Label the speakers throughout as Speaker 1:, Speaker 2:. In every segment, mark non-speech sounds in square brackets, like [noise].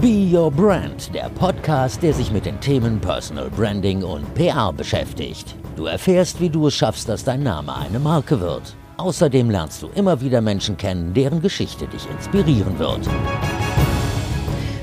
Speaker 1: Be Your Brand, der Podcast, der sich mit den Themen Personal Branding und PR beschäftigt. Du erfährst, wie du es schaffst, dass dein Name eine Marke wird. Außerdem lernst du immer wieder Menschen kennen, deren Geschichte dich inspirieren wird.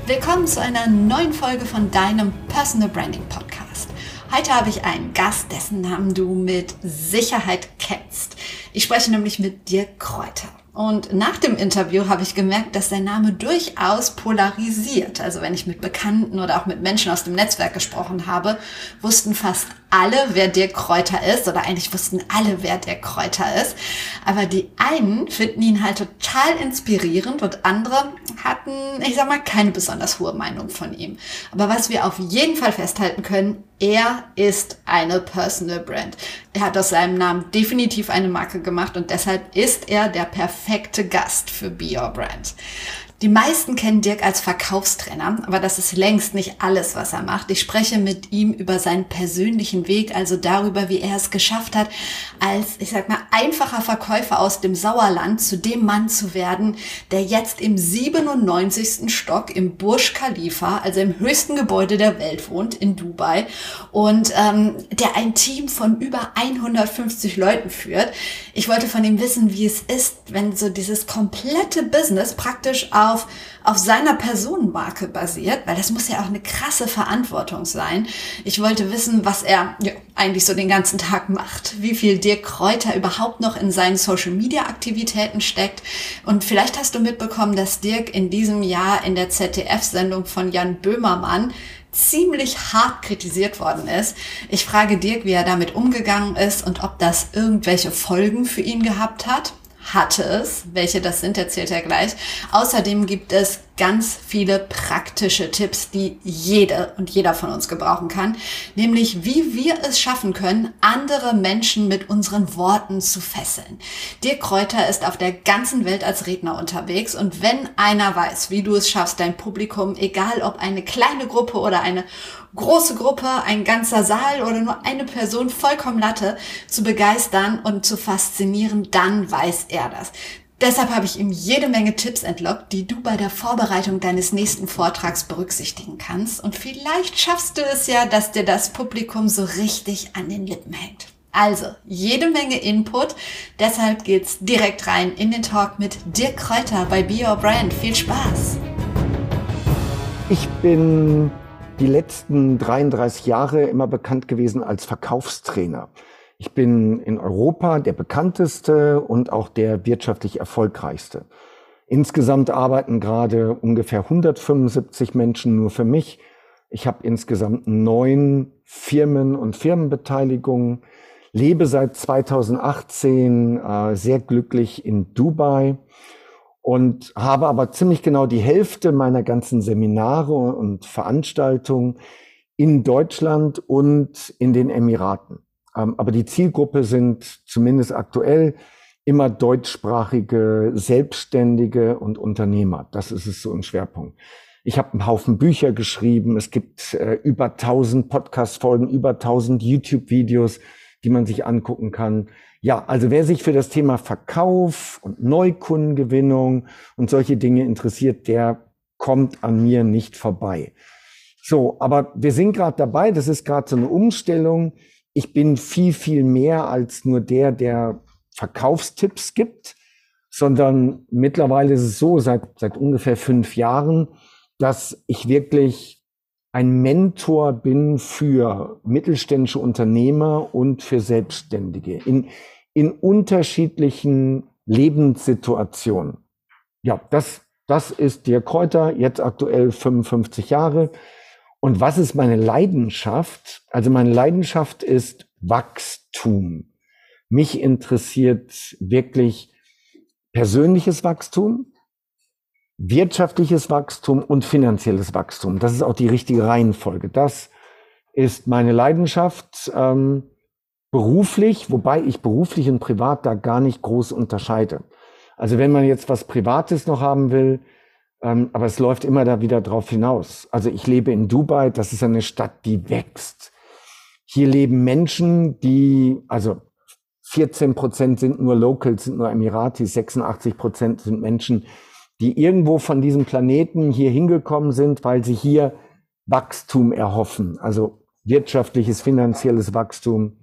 Speaker 2: Willkommen zu einer neuen Folge von deinem Personal Branding Podcast. Heute habe ich einen Gast, dessen Namen du mit Sicherheit kennst. Ich spreche nämlich mit Dirk Kräuter. Und nach dem Interview habe ich gemerkt, dass der Name durchaus polarisiert. Also wenn ich mit Bekannten oder auch mit Menschen aus dem Netzwerk gesprochen habe, wussten fast alle, wer Dirk Kräuter ist, oder eigentlich wussten alle, wer Dirk Kräuter ist. Aber die einen finden ihn halt total inspirierend und andere hatten, ich sag mal, keine besonders hohe Meinung von ihm. Aber was wir auf jeden Fall festhalten können, er ist eine Personal Brand. Er hat aus seinem Namen definitiv eine Marke gemacht und deshalb ist er der perfekte Gast für Be Your Brand. Die meisten kennen Dirk als Verkaufstrainer, aber das ist längst nicht alles, was er macht. Ich spreche mit ihm über seinen persönlichen Weg, also darüber, wie er es geschafft hat, als, ich sag mal, einfacher Verkäufer aus dem Sauerland zu dem Mann zu werden, der jetzt im 97. Stock im Burj Khalifa, also im höchsten Gebäude der Welt wohnt, in Dubai, und ähm, der ein Team von über 150 Leuten führt. Ich wollte von ihm wissen, wie es ist, wenn so dieses komplette Business praktisch auf, auf seiner Personenmarke basiert, weil das muss ja auch eine krasse Verantwortung sein. Ich wollte wissen, was er ja, eigentlich so den ganzen Tag macht, wie viel Dirk Kräuter überhaupt noch in seinen Social Media Aktivitäten steckt. Und vielleicht hast du mitbekommen, dass Dirk in diesem Jahr in der ZDF-Sendung von Jan Böhmermann ziemlich hart kritisiert worden ist. Ich frage Dirk, wie er damit umgegangen ist und ob das irgendwelche Folgen für ihn gehabt hat hatte es. Welche das sind, erzählt er gleich. Außerdem gibt es ganz viele praktische Tipps, die jede und jeder von uns gebrauchen kann, nämlich wie wir es schaffen können, andere Menschen mit unseren Worten zu fesseln. Dirk Kräuter ist auf der ganzen Welt als Redner unterwegs und wenn einer weiß, wie du es schaffst, dein Publikum, egal ob eine kleine Gruppe oder eine große Gruppe, ein ganzer Saal oder nur eine Person vollkommen Latte zu begeistern und zu faszinieren, dann weiß er das. Deshalb habe ich ihm jede Menge Tipps entlockt, die du bei der Vorbereitung deines nächsten Vortrags berücksichtigen kannst. Und vielleicht schaffst du es ja, dass dir das Publikum so richtig an den Lippen hängt. Also, jede Menge Input. Deshalb geht's direkt rein in den Talk mit Dirk Kräuter bei Be Your Brand. Viel Spaß!
Speaker 3: Ich bin die letzten 33 Jahre immer bekannt gewesen als Verkaufstrainer. Ich bin in Europa der bekannteste und auch der wirtschaftlich erfolgreichste. Insgesamt arbeiten gerade ungefähr 175 Menschen nur für mich. Ich habe insgesamt neun Firmen und Firmenbeteiligungen, lebe seit 2018 äh, sehr glücklich in Dubai und habe aber ziemlich genau die Hälfte meiner ganzen Seminare und Veranstaltungen in Deutschland und in den Emiraten. Ähm, aber die Zielgruppe sind zumindest aktuell immer deutschsprachige Selbstständige und Unternehmer. Das ist es so im Schwerpunkt. Ich habe einen Haufen Bücher geschrieben. Es gibt äh, über 1000 Podcast-Folgen, über 1000 YouTube-Videos, die man sich angucken kann. Ja, also wer sich für das Thema Verkauf und Neukundengewinnung und solche Dinge interessiert, der kommt an mir nicht vorbei. So, aber wir sind gerade dabei, das ist gerade so eine Umstellung ich bin viel, viel mehr als nur der, der Verkaufstipps gibt, sondern mittlerweile ist es so, seit, seit ungefähr fünf Jahren, dass ich wirklich ein Mentor bin für mittelständische Unternehmer und für Selbstständige in, in unterschiedlichen Lebenssituationen. Ja, das, das ist der Kräuter, jetzt aktuell 55 Jahre. Und was ist meine Leidenschaft? Also meine Leidenschaft ist Wachstum. Mich interessiert wirklich persönliches Wachstum, wirtschaftliches Wachstum und finanzielles Wachstum. Das ist auch die richtige Reihenfolge. Das ist meine Leidenschaft ähm, beruflich, wobei ich beruflich und privat da gar nicht groß unterscheide. Also wenn man jetzt was Privates noch haben will, ähm, aber es läuft immer da wieder drauf hinaus. Also ich lebe in Dubai, das ist eine Stadt, die wächst. Hier leben Menschen, die, also 14 Prozent sind nur Locals, sind nur Emiratis, 86 Prozent sind Menschen, die irgendwo von diesem Planeten hier hingekommen sind, weil sie hier Wachstum erhoffen, also wirtschaftliches, finanzielles Wachstum.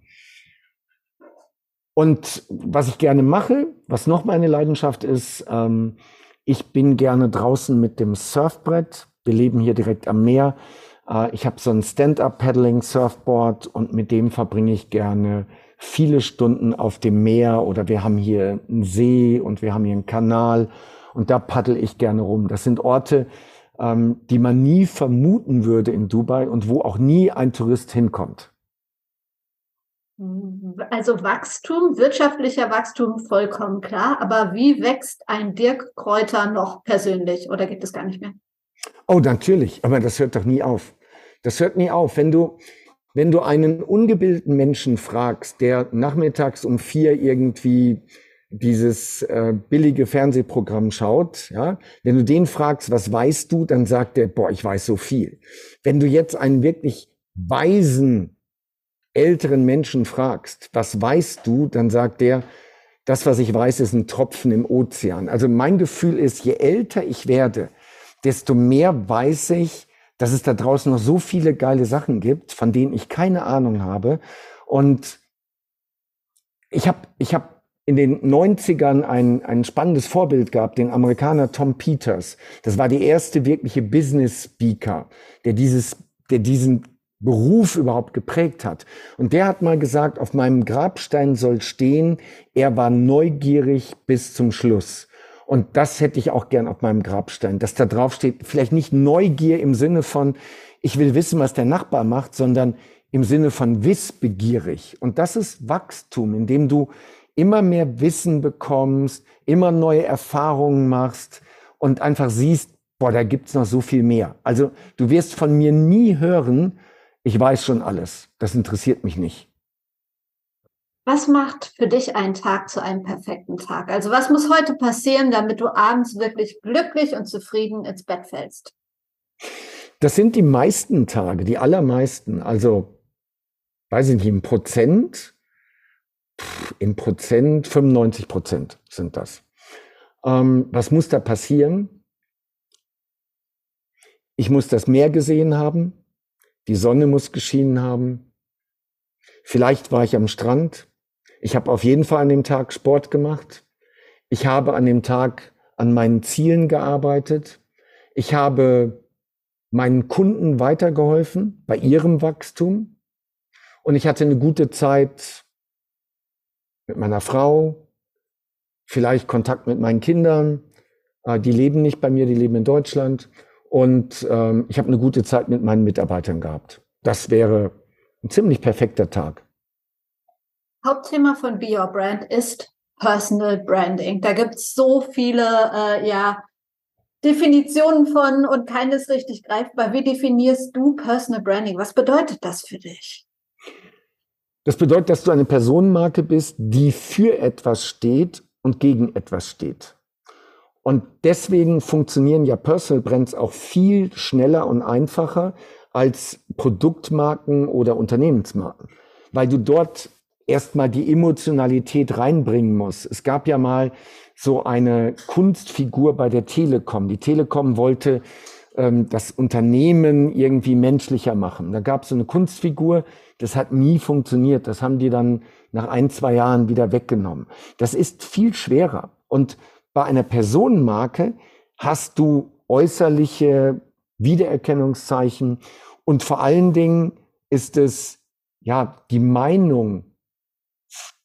Speaker 3: Und was ich gerne mache, was noch meine Leidenschaft ist, ähm, ich bin gerne draußen mit dem Surfbrett. Wir leben hier direkt am Meer. Äh, ich habe so ein Stand-up-Paddling-Surfboard und mit dem verbringe ich gerne viele Stunden auf dem Meer oder wir haben hier einen See und wir haben hier einen Kanal und da paddel ich gerne rum. Das sind Orte, ähm, die man nie vermuten würde in Dubai und wo auch nie ein Tourist hinkommt.
Speaker 2: Also Wachstum, wirtschaftlicher Wachstum, vollkommen klar. Aber wie wächst ein Dirk Kräuter noch persönlich oder gibt es gar nicht mehr?
Speaker 3: Oh, natürlich. Aber das hört doch nie auf. Das hört nie auf. Wenn du, wenn du einen ungebildeten Menschen fragst, der nachmittags um vier irgendwie dieses äh, billige Fernsehprogramm schaut, ja, wenn du den fragst, was weißt du, dann sagt er, boah, ich weiß so viel. Wenn du jetzt einen wirklich weisen älteren Menschen fragst, was weißt du, dann sagt der, das, was ich weiß, ist ein Tropfen im Ozean. Also mein Gefühl ist, je älter ich werde, desto mehr weiß ich, dass es da draußen noch so viele geile Sachen gibt, von denen ich keine Ahnung habe. Und ich habe ich hab in den 90ern ein, ein spannendes Vorbild gehabt, den Amerikaner Tom Peters. Das war der erste wirkliche Business Speaker, der dieses, der diesen Beruf überhaupt geprägt hat. Und der hat mal gesagt, auf meinem Grabstein soll stehen, er war neugierig bis zum Schluss. Und das hätte ich auch gern auf meinem Grabstein, dass da drauf steht, vielleicht nicht Neugier im Sinne von, ich will wissen, was der Nachbar macht, sondern im Sinne von wissbegierig. Und das ist Wachstum, indem du immer mehr Wissen bekommst, immer neue Erfahrungen machst und einfach siehst, boah, da gibt's noch so viel mehr. Also du wirst von mir nie hören, ich weiß schon alles, das interessiert mich nicht.
Speaker 2: Was macht für dich einen Tag zu einem perfekten Tag? Also was muss heute passieren, damit du abends wirklich glücklich und zufrieden ins Bett fällst?
Speaker 3: Das sind die meisten Tage, die allermeisten. Also, weiß ich nicht, im Prozent in Prozent, 95 Prozent sind das. Ähm, was muss da passieren? Ich muss das Meer gesehen haben, die Sonne muss geschienen haben, vielleicht war ich am Strand, ich habe auf jeden Fall an dem Tag Sport gemacht, ich habe an dem Tag an meinen Zielen gearbeitet, ich habe meinen Kunden weitergeholfen bei ihrem Wachstum. Und ich hatte eine gute Zeit mit meiner Frau, vielleicht Kontakt mit meinen Kindern. Äh, die leben nicht bei mir, die leben in Deutschland. Und ähm, ich habe eine gute Zeit mit meinen Mitarbeitern gehabt. Das wäre ein ziemlich perfekter Tag.
Speaker 2: Hauptthema von Be Your Brand ist Personal Branding. Da gibt es so viele äh, ja, Definitionen von und keines richtig greifbar. Wie definierst du Personal Branding? Was bedeutet das für dich?
Speaker 3: Das bedeutet, dass du eine Personenmarke bist, die für etwas steht und gegen etwas steht. Und deswegen funktionieren ja Personal Brands auch viel schneller und einfacher als Produktmarken oder Unternehmensmarken, weil du dort erstmal die Emotionalität reinbringen musst. Es gab ja mal so eine Kunstfigur bei der Telekom. Die Telekom wollte ähm, das Unternehmen irgendwie menschlicher machen. Da gab es so eine Kunstfigur, das hat nie funktioniert. Das haben die dann nach ein, zwei Jahren wieder weggenommen. Das ist viel schwerer. Und bei einer Personenmarke hast du äußerliche Wiedererkennungszeichen und vor allen Dingen ist es ja die Meinung,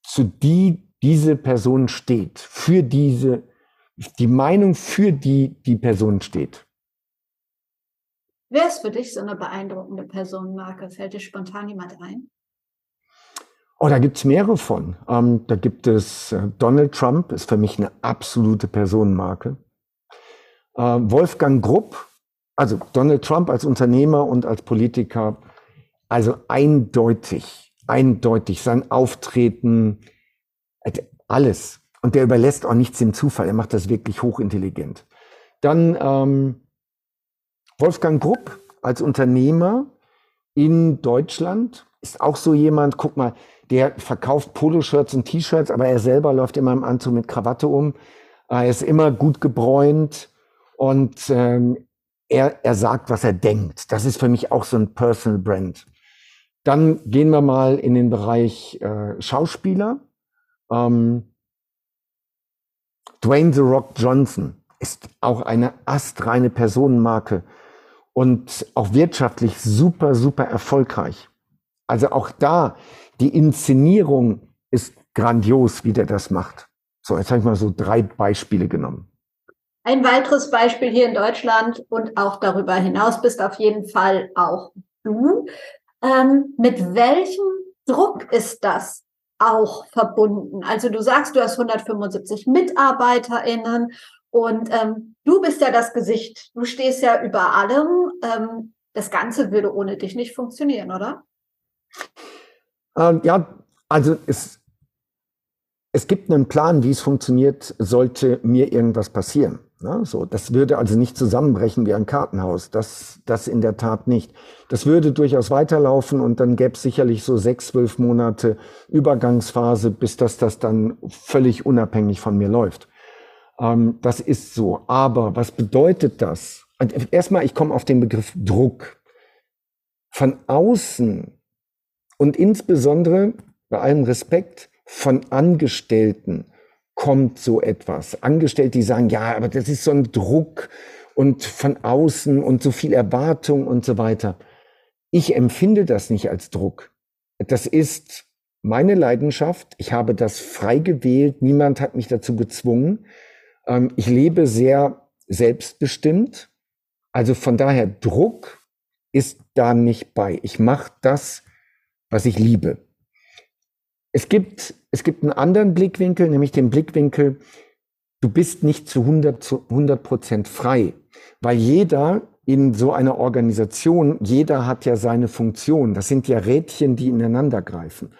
Speaker 3: zu die diese Person steht, für diese, die Meinung, für die die Person steht.
Speaker 2: Wer ist für dich so eine beeindruckende Personenmarke? Fällt dir spontan jemand ein?
Speaker 3: Oh, da gibt's mehrere von. Ähm, da gibt es äh, Donald Trump, ist für mich eine absolute Personenmarke. Äh, Wolfgang Grupp, also Donald Trump als Unternehmer und als Politiker, also eindeutig, eindeutig sein Auftreten, alles. Und der überlässt auch nichts dem Zufall. Er macht das wirklich hochintelligent. Dann ähm, Wolfgang Grupp als Unternehmer in Deutschland ist auch so jemand, guck mal, der verkauft Poloshirts und T-Shirts, aber er selber läuft immer im Anzug mit Krawatte um. Er ist immer gut gebräunt. Und ähm, er, er sagt, was er denkt. Das ist für mich auch so ein Personal Brand. Dann gehen wir mal in den Bereich äh, Schauspieler. Ähm, Dwayne The Rock Johnson ist auch eine astreine Personenmarke und auch wirtschaftlich super, super erfolgreich. Also auch da, die Inszenierung ist grandios, wie der das macht. So, jetzt habe ich mal so drei Beispiele genommen.
Speaker 2: Ein weiteres Beispiel hier in Deutschland und auch darüber hinaus bist auf jeden Fall auch du. Ähm, mit welchem Druck ist das auch verbunden? Also du sagst, du hast 175 MitarbeiterInnen und ähm, du bist ja das Gesicht. Du stehst ja über allem. Ähm, das Ganze würde ohne dich nicht funktionieren, oder?
Speaker 3: Ähm, ja, also es, es gibt einen Plan, wie es funktioniert, sollte mir irgendwas passieren. Ne? So, das würde also nicht zusammenbrechen wie ein Kartenhaus. Das, das in der Tat nicht. Das würde durchaus weiterlaufen und dann gäbe es sicherlich so sechs, zwölf Monate Übergangsphase, bis das, das dann völlig unabhängig von mir läuft. Ähm, das ist so. Aber was bedeutet das? Erstmal, ich komme auf den Begriff Druck. Von außen und insbesondere bei allem Respekt von Angestellten kommt so etwas. Angestellte, die sagen, ja, aber das ist so ein Druck und von außen und so viel Erwartung und so weiter. Ich empfinde das nicht als Druck. Das ist meine Leidenschaft. Ich habe das frei gewählt. Niemand hat mich dazu gezwungen. Ähm, ich lebe sehr selbstbestimmt. Also von daher Druck ist da nicht bei. Ich mache das, was ich liebe. Es gibt, es gibt einen anderen Blickwinkel, nämlich den Blickwinkel, du bist nicht zu 100 Prozent frei, weil jeder in so einer Organisation, jeder hat ja seine Funktion. Das sind ja Rädchen, die ineinander greifen.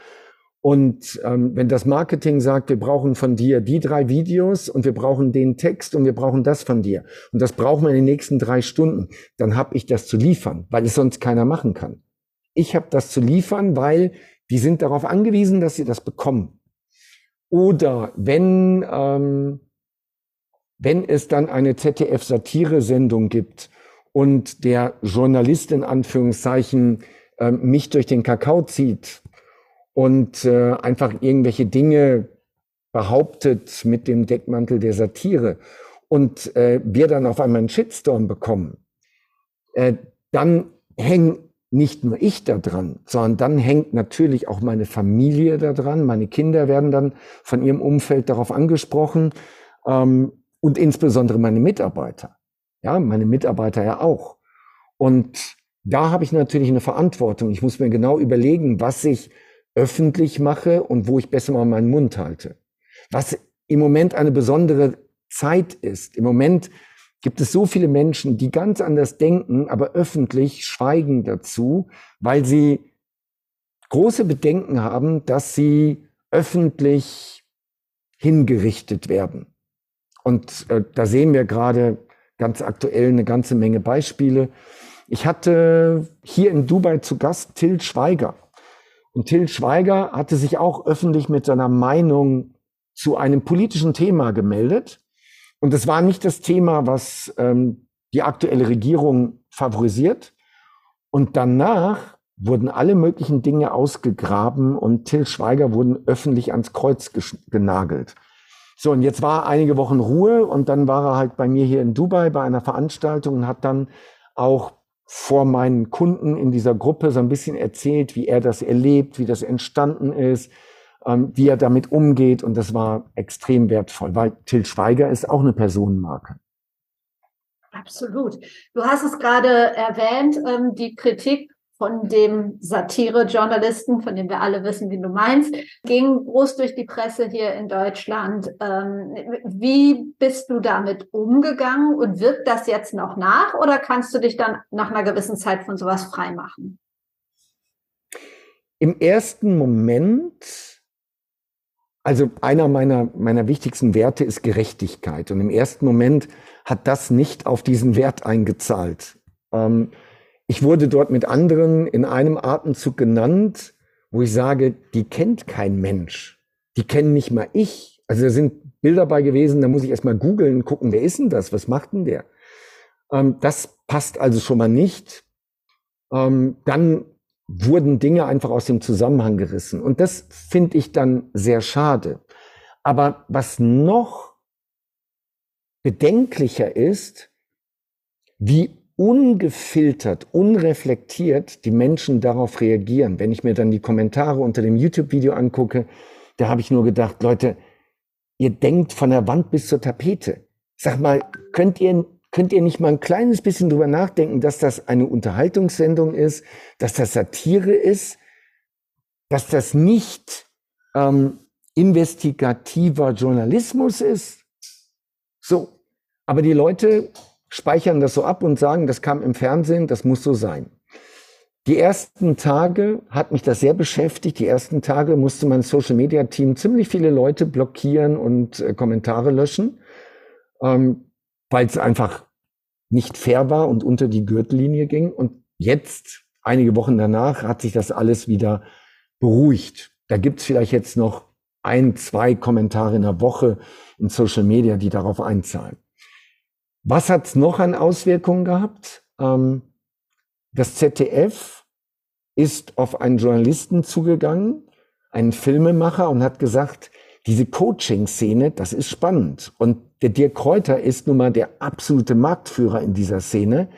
Speaker 3: Und ähm, wenn das Marketing sagt, wir brauchen von dir die drei Videos und wir brauchen den Text und wir brauchen das von dir und das brauchen wir in den nächsten drei Stunden, dann habe ich das zu liefern, weil es sonst keiner machen kann. Ich habe das zu liefern, weil die sind darauf angewiesen, dass sie das bekommen. Oder wenn, ähm, wenn es dann eine ZDF-Satire-Sendung gibt und der Journalist in Anführungszeichen äh, mich durch den Kakao zieht und äh, einfach irgendwelche Dinge behauptet mit dem Deckmantel der Satire und äh, wir dann auf einmal einen Shitstorm bekommen, äh, dann hängen nicht nur ich da dran, sondern dann hängt natürlich auch meine Familie da dran. Meine Kinder werden dann von ihrem Umfeld darauf angesprochen ähm, und insbesondere meine Mitarbeiter. Ja, meine Mitarbeiter ja auch. Und da habe ich natürlich eine Verantwortung. Ich muss mir genau überlegen, was ich öffentlich mache und wo ich besser mal meinen Mund halte. Was im Moment eine besondere Zeit ist. Im Moment gibt es so viele Menschen, die ganz anders denken, aber öffentlich schweigen dazu, weil sie große Bedenken haben, dass sie öffentlich hingerichtet werden. Und äh, da sehen wir gerade ganz aktuell eine ganze Menge Beispiele. Ich hatte hier in Dubai zu Gast Till Schweiger. Und Till Schweiger hatte sich auch öffentlich mit seiner Meinung zu einem politischen Thema gemeldet. Und es war nicht das Thema, was ähm, die aktuelle Regierung favorisiert. Und danach wurden alle möglichen Dinge ausgegraben und Till Schweiger wurden öffentlich ans Kreuz genagelt. So, und jetzt war einige Wochen Ruhe und dann war er halt bei mir hier in Dubai bei einer Veranstaltung und hat dann auch vor meinen Kunden in dieser Gruppe so ein bisschen erzählt, wie er das erlebt, wie das entstanden ist, ähm, wie er damit umgeht. Und das war extrem wertvoll, weil Till Schweiger ist auch eine Personenmarke.
Speaker 2: Absolut. Du hast es gerade erwähnt, ähm, die Kritik von dem Satire-Journalisten, von dem wir alle wissen, wie du meinst, ging groß durch die Presse hier in Deutschland. Ähm, wie bist du damit umgegangen und wirkt das jetzt noch nach oder kannst du dich dann nach einer gewissen Zeit von sowas freimachen?
Speaker 3: Im ersten Moment also einer meiner, meiner wichtigsten Werte ist Gerechtigkeit. Und im ersten Moment hat das nicht auf diesen Wert eingezahlt. Ähm, ich wurde dort mit anderen in einem Atemzug genannt, wo ich sage, die kennt kein Mensch. Die kennen nicht mal ich. Also da sind Bilder bei gewesen, da muss ich erstmal googeln, gucken, wer ist denn das? Was macht denn der? Ähm, das passt also schon mal nicht. Ähm, dann wurden Dinge einfach aus dem Zusammenhang gerissen. Und das finde ich dann sehr schade. Aber was noch bedenklicher ist, wie ungefiltert, unreflektiert die Menschen darauf reagieren. Wenn ich mir dann die Kommentare unter dem YouTube-Video angucke, da habe ich nur gedacht, Leute, ihr denkt von der Wand bis zur Tapete. Sag mal, könnt ihr, könnt ihr nicht mal ein kleines bisschen drüber nachdenken, dass das eine Unterhaltungssendung ist, dass das Satire ist, dass das nicht ähm, investigativer Journalismus ist? So. Aber die Leute speichern das so ab und sagen, das kam im Fernsehen, das muss so sein. Die ersten Tage hat mich das sehr beschäftigt. Die ersten Tage musste mein Social Media Team ziemlich viele Leute blockieren und äh, Kommentare löschen, ähm, weil es einfach nicht fair war und unter die Gürtellinie ging. Und jetzt, einige Wochen danach, hat sich das alles wieder beruhigt. Da gibt es vielleicht jetzt noch ein, zwei Kommentare in der Woche in Social Media, die darauf einzahlen. Was hat es noch an Auswirkungen gehabt? Ähm, das ZDF ist auf einen Journalisten zugegangen, einen Filmemacher, und hat gesagt, diese Coaching-Szene, das ist spannend. Und der Dirk Kräuter ist nun mal der absolute Marktführer in dieser Szene.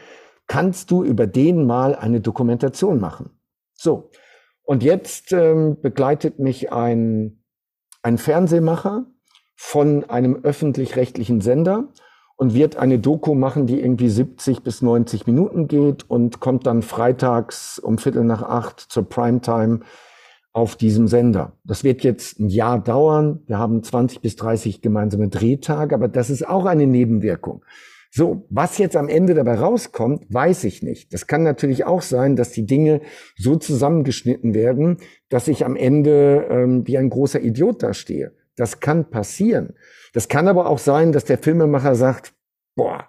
Speaker 3: Kannst du über den mal eine Dokumentation machen? So. Und jetzt ähm, begleitet mich ein, ein Fernsehmacher von einem öffentlich-rechtlichen Sender und wird eine Doku machen, die irgendwie 70 bis 90 Minuten geht und kommt dann freitags um Viertel nach acht zur Primetime auf diesem Sender. Das wird jetzt ein Jahr dauern. Wir haben 20 bis 30 gemeinsame Drehtage, aber das ist auch eine Nebenwirkung. So, was jetzt am Ende dabei rauskommt, weiß ich nicht. Das kann natürlich auch sein, dass die Dinge so zusammengeschnitten werden, dass ich am Ende ähm, wie ein großer Idiot dastehe. Das kann passieren. Das kann aber auch sein, dass der Filmemacher sagt, boah,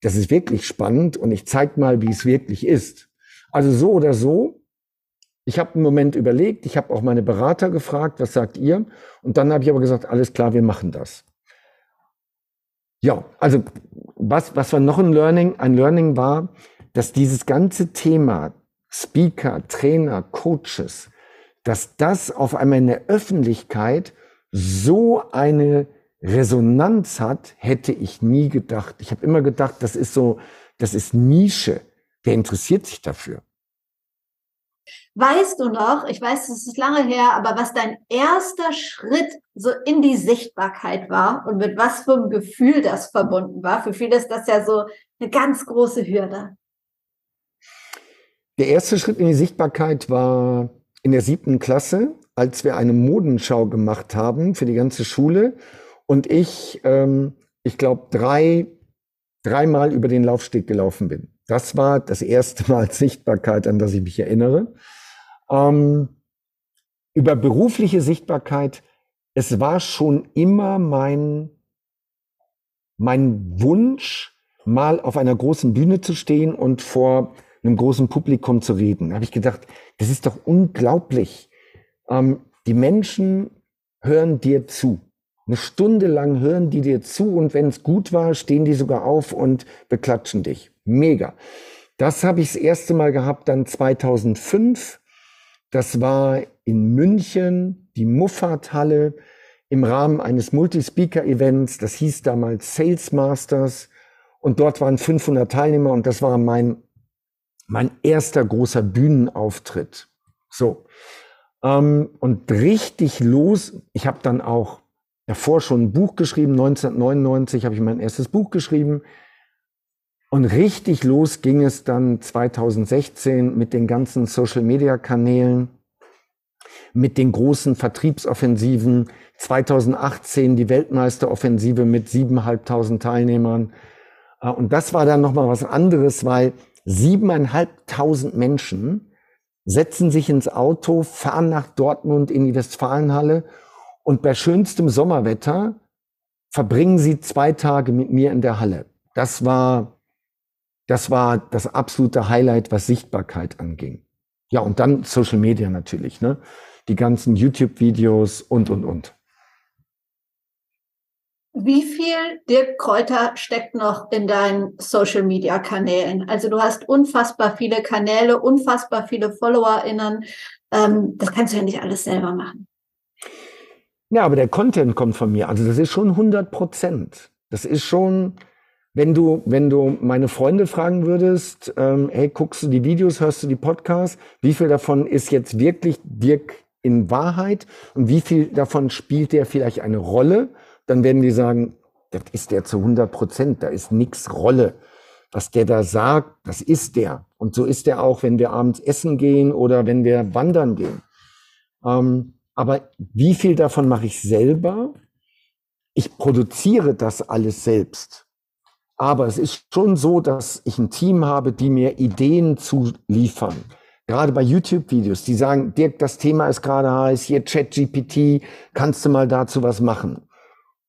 Speaker 3: das ist wirklich spannend und ich zeig mal, wie es wirklich ist. Also so oder so. Ich habe einen Moment überlegt, ich habe auch meine Berater gefragt, was sagt ihr? Und dann habe ich aber gesagt, alles klar, wir machen das. Ja, also was, was war noch ein Learning? Ein Learning war, dass dieses ganze Thema Speaker, Trainer, Coaches, dass das auf einmal in der Öffentlichkeit so eine Resonanz hat, hätte ich nie gedacht. Ich habe immer gedacht, das ist so, das ist Nische. Wer interessiert sich dafür?
Speaker 2: Weißt du noch, ich weiß, es ist lange her, aber was dein erster Schritt so in die Sichtbarkeit war und mit was für einem Gefühl das verbunden war? Für viele ist das ja so eine ganz große Hürde.
Speaker 3: Der erste Schritt in die Sichtbarkeit war in der siebten Klasse als wir eine Modenschau gemacht haben für die ganze Schule und ich, ähm, ich glaube, drei, dreimal über den Laufsteg gelaufen bin. Das war das erste Mal [laughs] Sichtbarkeit, an das ich mich erinnere. Ähm, über berufliche Sichtbarkeit, es war schon immer mein, mein Wunsch, mal auf einer großen Bühne zu stehen und vor einem großen Publikum zu reden. Da habe ich gedacht, das ist doch unglaublich. Ähm, die Menschen hören dir zu. Eine Stunde lang hören die dir zu und wenn es gut war, stehen die sogar auf und beklatschen dich. Mega. Das habe ich das erste Mal gehabt dann 2005. Das war in München, die Muffat-Halle im Rahmen eines Multispeaker-Events. Das hieß damals Sales Masters. Und dort waren 500 Teilnehmer und das war mein, mein erster großer Bühnenauftritt. So. Ähm, und richtig los, ich habe dann auch davor schon ein Buch geschrieben, 1999 habe ich mein erstes Buch geschrieben. Und richtig los ging es dann 2016 mit den ganzen Social-Media-Kanälen, mit den großen Vertriebsoffensiven. 2018 die Weltmeisteroffensive mit 7.500 Teilnehmern. Äh, und das war dann nochmal was anderes, weil 7.500 Menschen setzen sich ins Auto, fahren nach Dortmund in die Westfalenhalle und bei schönstem Sommerwetter verbringen sie zwei Tage mit mir in der Halle. Das war, das war das absolute Highlight, was Sichtbarkeit anging. Ja, und dann Social Media natürlich, ne? Die ganzen YouTube-Videos und, und, und.
Speaker 2: Wie viel Dirk Kräuter steckt noch in deinen Social Media Kanälen? Also du hast unfassbar viele Kanäle, unfassbar viele FollowerInnen. Ähm, das kannst du ja nicht alles selber machen.
Speaker 3: Ja, aber der Content kommt von mir. Also das ist schon 100 Prozent. Das ist schon, wenn du, wenn du meine Freunde fragen würdest, ähm, hey, guckst du die Videos, hörst du die Podcasts, wie viel davon ist jetzt wirklich Dirk in Wahrheit und wie viel davon spielt der vielleicht eine Rolle? dann werden die sagen, das ist der zu 100 Prozent, da ist nix Rolle. Was der da sagt, das ist der. Und so ist der auch, wenn wir abends essen gehen oder wenn wir wandern gehen. Ähm, aber wie viel davon mache ich selber? Ich produziere das alles selbst. Aber es ist schon so, dass ich ein Team habe, die mir Ideen zu liefern. Gerade bei YouTube-Videos, die sagen, Dirk, das Thema ist gerade heiß, hier ChatGPT, kannst du mal dazu was machen?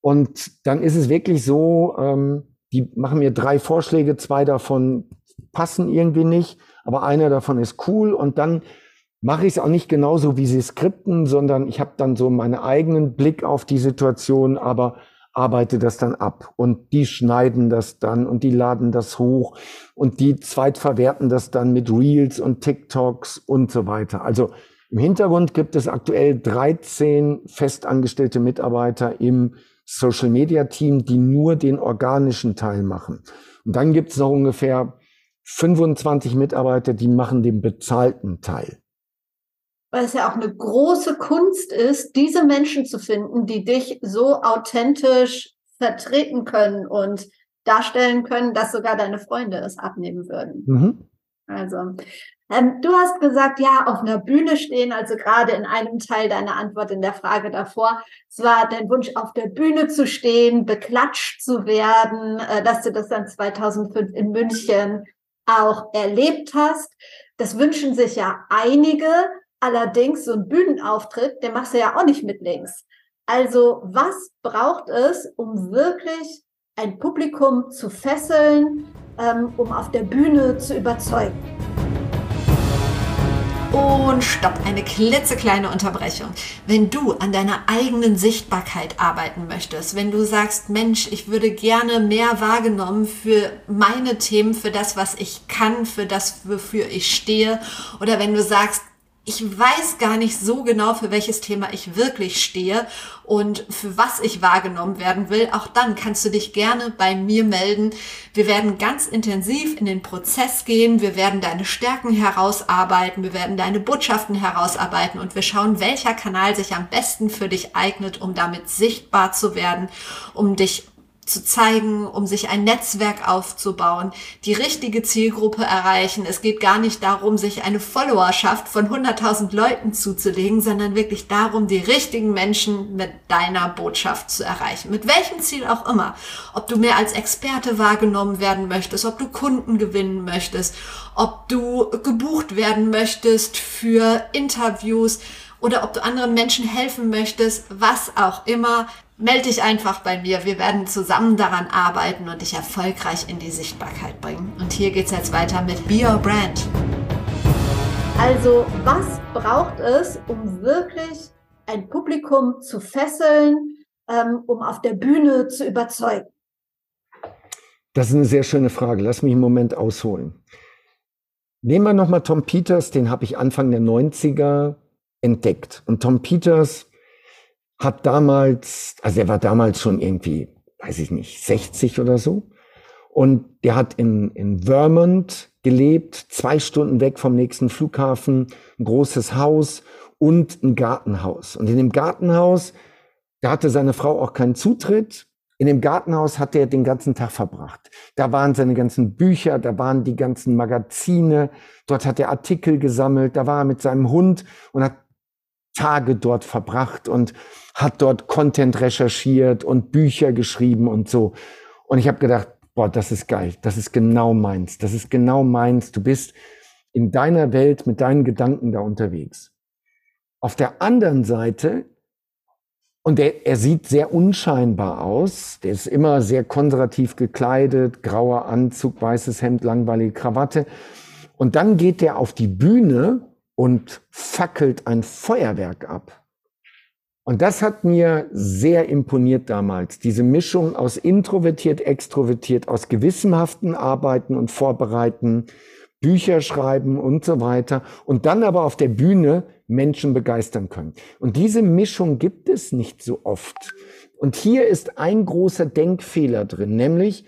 Speaker 3: Und dann ist es wirklich so, ähm, die machen mir drei Vorschläge, zwei davon passen irgendwie nicht, aber einer davon ist cool und dann mache ich es auch nicht genauso, wie sie skripten, sondern ich habe dann so meinen eigenen Blick auf die Situation, aber arbeite das dann ab und die schneiden das dann und die laden das hoch und die zweitverwerten das dann mit Reels und TikToks und so weiter. Also im Hintergrund gibt es aktuell 13 festangestellte Mitarbeiter im Social Media Team, die nur den organischen Teil machen. Und dann gibt es noch ungefähr 25 Mitarbeiter, die machen den bezahlten Teil.
Speaker 2: Weil es ja auch eine große Kunst ist, diese Menschen zu finden, die dich so authentisch vertreten können und darstellen können, dass sogar deine Freunde es abnehmen würden. Mhm. Also, ähm, du hast gesagt, ja, auf einer Bühne stehen, also gerade in einem Teil deiner Antwort in der Frage davor. Es war dein Wunsch, auf der Bühne zu stehen, beklatscht zu werden, äh, dass du das dann 2005 in München auch erlebt hast. Das wünschen sich ja einige. Allerdings so ein Bühnenauftritt, den machst du ja auch nicht mit links. Also was braucht es, um wirklich ein Publikum zu fesseln, ähm, um auf der Bühne zu überzeugen. Und stopp, eine klitzekleine Unterbrechung. Wenn du an deiner eigenen Sichtbarkeit arbeiten möchtest, wenn du sagst, Mensch, ich würde gerne mehr wahrgenommen für meine Themen, für das, was ich kann, für das, wofür ich stehe, oder wenn du sagst, ich weiß gar nicht so genau, für welches Thema ich wirklich stehe und für was ich wahrgenommen werden will. Auch dann kannst du dich gerne bei mir melden. Wir werden ganz intensiv in den Prozess gehen. Wir werden deine Stärken herausarbeiten. Wir werden deine Botschaften herausarbeiten und wir schauen, welcher Kanal sich am besten für dich eignet, um damit sichtbar zu werden, um dich zu zeigen, um sich ein Netzwerk aufzubauen, die richtige Zielgruppe erreichen. Es geht gar nicht darum, sich eine Followerschaft von 100.000 Leuten zuzulegen, sondern wirklich darum, die richtigen Menschen mit deiner Botschaft zu erreichen. Mit welchem Ziel auch immer. Ob du mehr als Experte wahrgenommen werden möchtest, ob du Kunden gewinnen möchtest, ob du gebucht werden möchtest für Interviews oder ob du anderen Menschen helfen möchtest, was auch immer melde dich einfach bei mir. Wir werden zusammen daran arbeiten und dich erfolgreich in die Sichtbarkeit bringen. Und hier geht es jetzt weiter mit Be Your Brand. Also, was braucht es, um wirklich ein Publikum zu fesseln, ähm, um auf der Bühne zu überzeugen?
Speaker 3: Das ist eine sehr schöne Frage. Lass mich einen Moment ausholen. Nehmen wir nochmal Tom Peters, den habe ich Anfang der 90er entdeckt. Und Tom Peters hat damals, also er war damals schon irgendwie, weiß ich nicht, 60 oder so. Und der hat in, in Vermont gelebt, zwei Stunden weg vom nächsten Flughafen, ein großes Haus und ein Gartenhaus. Und in dem Gartenhaus, da hatte seine Frau auch keinen Zutritt. In dem Gartenhaus hat er den ganzen Tag verbracht. Da waren seine ganzen Bücher, da waren die ganzen Magazine, dort hat er Artikel gesammelt, da war er mit seinem Hund und hat Tage dort verbracht und hat dort Content recherchiert und Bücher geschrieben und so. Und ich habe gedacht, boah, das ist geil, das ist genau meins, das ist genau meins. Du bist in deiner Welt mit deinen Gedanken da unterwegs. Auf der anderen Seite, und er, er sieht sehr unscheinbar aus, der ist immer sehr konservativ gekleidet, grauer Anzug, weißes Hemd, langweilige Krawatte. Und dann geht er auf die Bühne und fackelt ein Feuerwerk ab. Und das hat mir sehr imponiert damals. Diese Mischung aus introvertiert, extrovertiert, aus gewissenhaften Arbeiten und Vorbereiten, Bücher schreiben und so weiter. Und dann aber auf der Bühne Menschen begeistern können. Und diese Mischung gibt es nicht so oft. Und hier ist ein großer Denkfehler drin, nämlich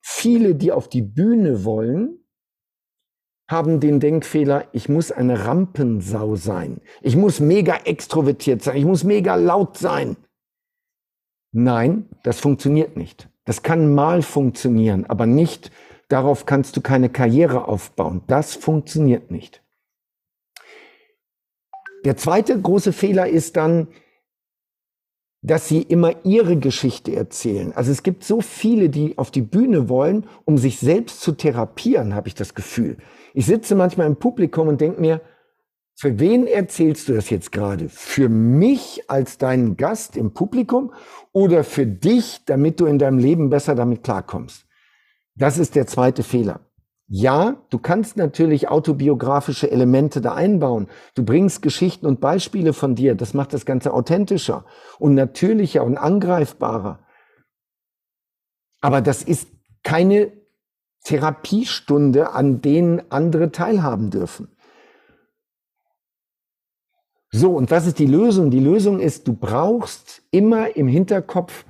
Speaker 3: viele, die auf die Bühne wollen, haben den Denkfehler, ich muss eine Rampensau sein. Ich muss mega extrovertiert sein. Ich muss mega laut sein. Nein, das funktioniert nicht. Das kann mal funktionieren, aber nicht, darauf kannst du keine Karriere aufbauen. Das funktioniert nicht. Der zweite große Fehler ist dann, dass sie immer ihre Geschichte erzählen. Also es gibt so viele, die auf die Bühne wollen, um sich selbst zu therapieren, habe ich das Gefühl. Ich sitze manchmal im Publikum und denke mir, für wen erzählst du das jetzt gerade? Für mich als deinen Gast im Publikum oder für dich, damit du in deinem Leben besser damit klarkommst? Das ist der zweite Fehler. Ja, du kannst natürlich autobiografische Elemente da einbauen. Du bringst Geschichten und Beispiele von dir. Das macht das Ganze authentischer und natürlicher und angreifbarer. Aber das ist keine Therapiestunde, an denen andere teilhaben dürfen. So, und was ist die Lösung? Die Lösung ist, du brauchst immer im Hinterkopf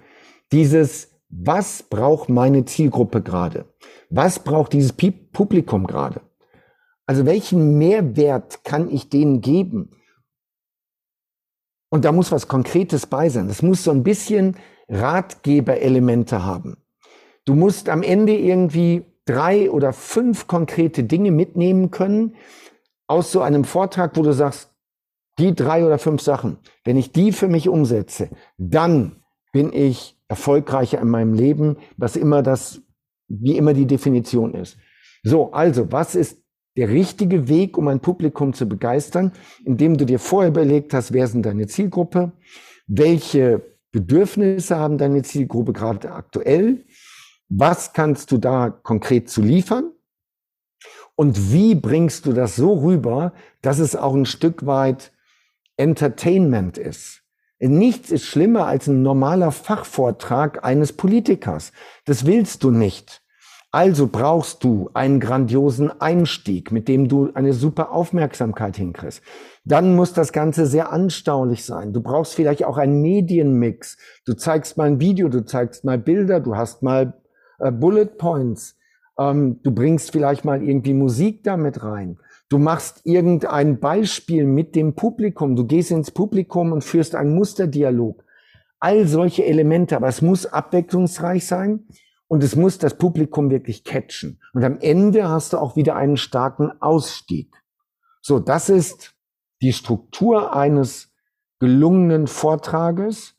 Speaker 3: dieses, was braucht meine Zielgruppe gerade? Was braucht dieses Publikum gerade? Also welchen Mehrwert kann ich denen geben? Und da muss was Konkretes bei sein. Das muss so ein bisschen Ratgeberelemente haben. Du musst am Ende irgendwie drei oder fünf konkrete Dinge mitnehmen können aus so einem Vortrag, wo du sagst, die drei oder fünf Sachen, wenn ich die für mich umsetze, dann bin ich erfolgreicher in meinem Leben, was immer das wie immer die Definition ist. So, also, was ist der richtige Weg, um ein Publikum zu begeistern, indem du dir vorher überlegt hast, wer sind deine Zielgruppe, welche Bedürfnisse haben deine Zielgruppe gerade aktuell, was kannst du da konkret zu liefern und wie bringst du das so rüber, dass es auch ein Stück weit Entertainment ist. Nichts ist schlimmer als ein normaler Fachvortrag eines Politikers. Das willst du nicht. Also brauchst du einen grandiosen Einstieg, mit dem du eine super Aufmerksamkeit hinkriegst. Dann muss das Ganze sehr anstaulich sein. Du brauchst vielleicht auch einen Medienmix. Du zeigst mal ein Video, du zeigst mal Bilder, du hast mal äh, Bullet Points. Ähm, du bringst vielleicht mal irgendwie Musik damit rein. Du machst irgendein Beispiel mit dem Publikum. Du gehst ins Publikum und führst einen Musterdialog. All solche Elemente, aber es muss abwechslungsreich sein und es muss das Publikum wirklich catchen. Und am Ende hast du auch wieder einen starken Ausstieg. So, das ist die Struktur eines gelungenen Vortrages